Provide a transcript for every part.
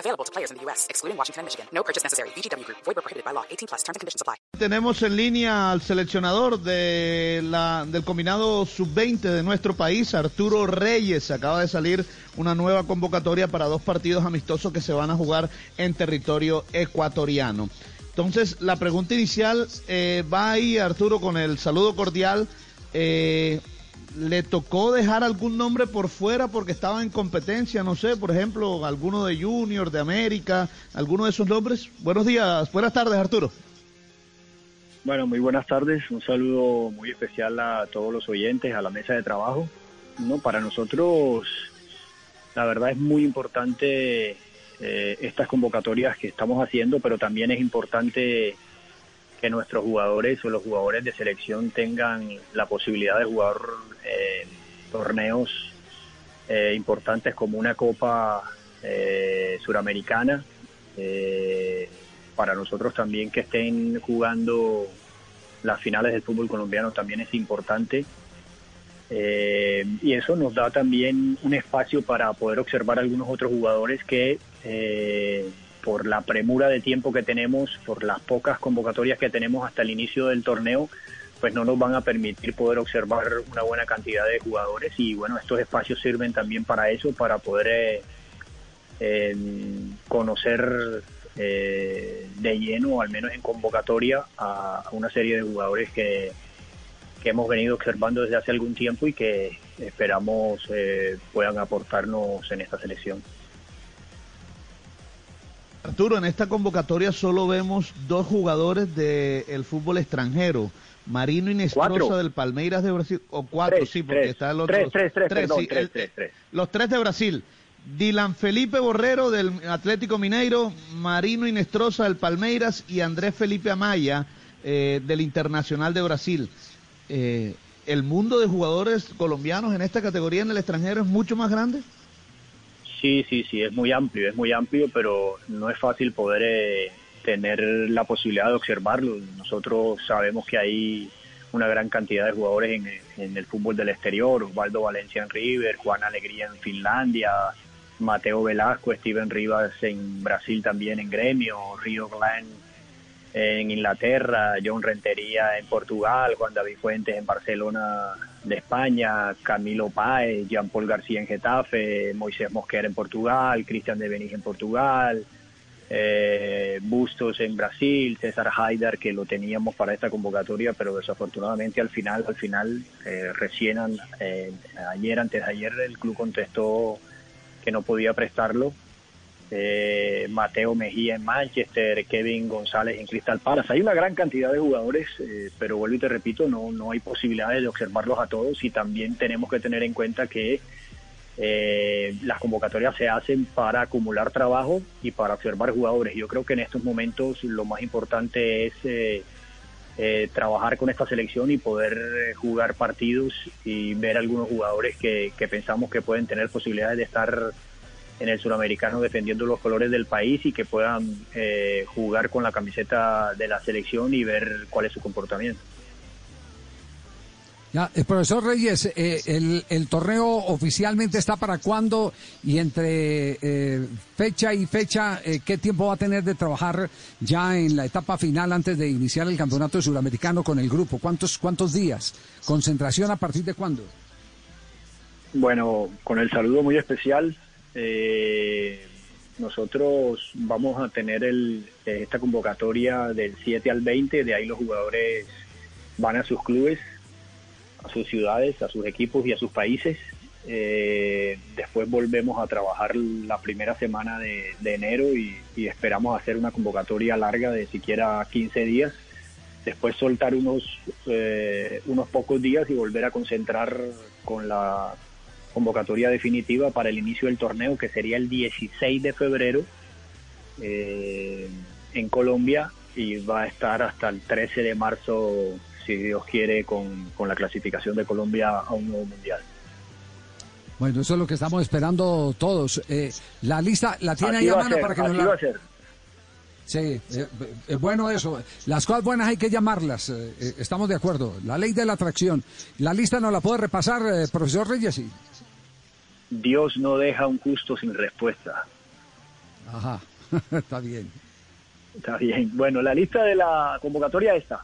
Available to players in the U.S., excluding Washington and Michigan. No purchase necessary. VGW Group. Void where prohibited by law. 18 plus. Terms and conditions apply. Tenemos en línea al seleccionador de la, del combinado sub-20 de nuestro país, Arturo Reyes. Acaba de salir una nueva convocatoria para dos partidos amistosos que se van a jugar en territorio ecuatoriano. Entonces, la pregunta inicial eh, va ahí, Arturo, con el saludo cordial. Eh, ¿Le tocó dejar algún nombre por fuera porque estaba en competencia? No sé, por ejemplo, alguno de Junior, de América, alguno de esos nombres. Buenos días, buenas tardes, Arturo. Bueno, muy buenas tardes. Un saludo muy especial a todos los oyentes, a la mesa de trabajo. No, para nosotros, la verdad es muy importante eh, estas convocatorias que estamos haciendo, pero también es importante que nuestros jugadores o los jugadores de selección tengan la posibilidad de jugar eh, torneos eh, importantes como una Copa eh, Suramericana. Para nosotros también que estén jugando las finales del fútbol colombiano también es importante. Y eso nos da también un espacio para poder observar algunos otros jugadores que por la premura de tiempo que tenemos, por las pocas convocatorias que tenemos hasta el inicio del torneo, pues no nos van a permitir poder observar una buena cantidad de jugadores y bueno, estos espacios sirven también para eso, para poder eh, eh, conocer eh, de lleno, al menos en convocatoria, a, a una serie de jugadores que, que, hemos venido observando desde hace algún tiempo y que esperamos puedan aportarnos en esta selección. Arturo, en esta convocatoria solo vemos dos jugadores del fútbol extranjero. Marino Inestrosa del Palmeiras de Brasil, o cuatro, tres, sí, porque tres, está el otro. Tres, tres, tres, tres, perdón, sí, tres, el- tres, tres. Los tres de Brasil. Dylan Felipe Borrero del Atlético Mineiro, Marino Inestrosa del Palmeiras y Andrés Felipe Amaya eh, del Internacional de Brasil. Eh, ¿El mundo de jugadores colombianos en esta categoría en el extranjero es mucho más grande? Sí, sí, sí, es muy amplio, es muy amplio, pero no es fácil poder eh, tener la posibilidad de observarlo. Nosotros sabemos que hay una gran cantidad de jugadores en, en el fútbol del exterior, Osvaldo Valencia en River, Juan Alegría en Finlandia, Mateo Velasco, Steven Rivas en Brasil también en Gremio, Río Glenn en Inglaterra, John Rentería en Portugal, Juan David Fuentes en Barcelona de España, Camilo Páez, Jean Paul García en Getafe, Moisés Mosquera en Portugal, Cristian de Benítez en Portugal, eh, Bustos en Brasil, César Haidar que lo teníamos para esta convocatoria, pero desafortunadamente al final, al final, eh, recién eh, ayer, antes de ayer, el club contestó que no podía prestarlo eh, Mateo Mejía en Manchester, Kevin González en Crystal Palace. Hay una gran cantidad de jugadores, eh, pero vuelvo y te repito, no, no hay posibilidades de observarlos a todos y también tenemos que tener en cuenta que eh, las convocatorias se hacen para acumular trabajo y para observar jugadores. Yo creo que en estos momentos lo más importante es eh, eh, trabajar con esta selección y poder eh, jugar partidos y ver algunos jugadores que, que pensamos que pueden tener posibilidades de estar en el suramericano defendiendo los colores del país y que puedan eh, jugar con la camiseta de la selección y ver cuál es su comportamiento. Ya, el profesor Reyes, eh, el, el torneo oficialmente está para cuándo y entre eh, fecha y fecha, eh, ¿qué tiempo va a tener de trabajar ya en la etapa final antes de iniciar el campeonato suramericano con el grupo? ¿Cuántos, cuántos días? ¿Concentración a partir de cuándo? Bueno, con el saludo muy especial, eh, nosotros vamos a tener el, esta convocatoria del 7 al 20, de ahí los jugadores van a sus clubes, a sus ciudades, a sus equipos y a sus países. Eh, después volvemos a trabajar la primera semana de, enero y, y, esperamos hacer una convocatoria larga de siquiera 15 días. Después soltar unos, eh, unos pocos días y volver a concentrar con la convocatoria definitiva para el inicio del torneo, que sería el 16 de febrero eh, en Colombia y va a estar hasta el 13 de marzo, si Dios quiere, con, con la clasificación de Colombia a un nuevo mundial. Bueno, eso es lo que estamos esperando todos. Eh, la lista la tiene ahí a mano para que nos la... Sí, eh, es bueno eso. Las cosas buenas hay que llamarlas. Eh, eh, estamos de acuerdo. La ley de la atracción. ¿La lista no la puede repasar, profesor Reyes? Sí. Dios no deja un justo sin respuesta. Ajá, está bien. Está bien. Bueno, la lista de la convocatoria está.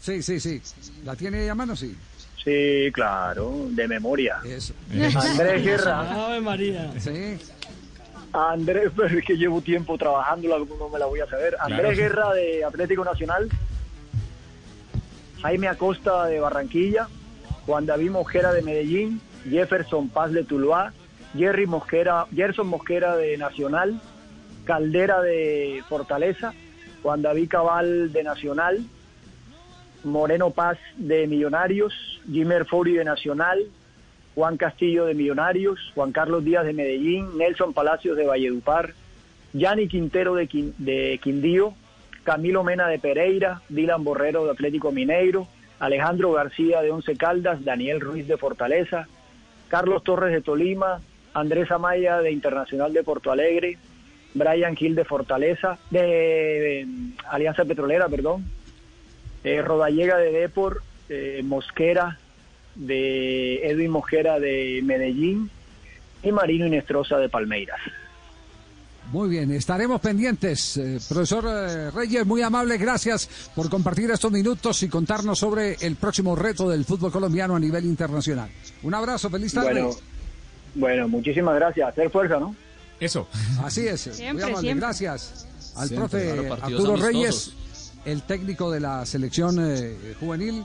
Sí, sí, sí. ¿La tiene a mano? Sí. Sí, claro, de memoria. Eso. Andrés Guerra. Ave María. Sí. Andrés, pero es que llevo tiempo trabajando, no me la voy a saber. Andrés Guerra de Atlético Nacional, Jaime Acosta de Barranquilla, Juan David Mosquera de Medellín, Jefferson Paz de Tuluá, Jerry Mosquera, Gerson Mosquera de Nacional, Caldera de Fortaleza, Juan David Cabal de Nacional, Moreno Paz de Millonarios, Jimmer Fori de Nacional, Juan Castillo de Millonarios, Juan Carlos Díaz de Medellín, Nelson Palacios de Valledupar, Yanni Quintero de, Quindío, Camilo Mena de Pereira, Dylan Borrero de Atlético Mineiro, Alejandro García de Once Caldas, Daniel Ruiz de Fortaleza, Carlos Torres de Tolima, Andrés Amaya de Internacional de Porto Alegre, Brian Gil de Fortaleza, de, Alianza Petrolera, perdón, eh, Rodallega de Depor, eh, Mosquera de Edwin Mosquera de Medellín y Marino Inestrosa de Palmeiras. Muy bien, estaremos pendientes. Eh, profesor eh, Reyes, muy amable, gracias por compartir estos minutos y contarnos sobre el próximo reto del fútbol colombiano a nivel internacional. Un abrazo, feliz tarde. Bueno, bueno muchísimas gracias. Hacer fuerza, ¿no? Eso. Así es. muy amable, gracias al profe Arturo Reyes, el técnico de la selección eh, juvenil.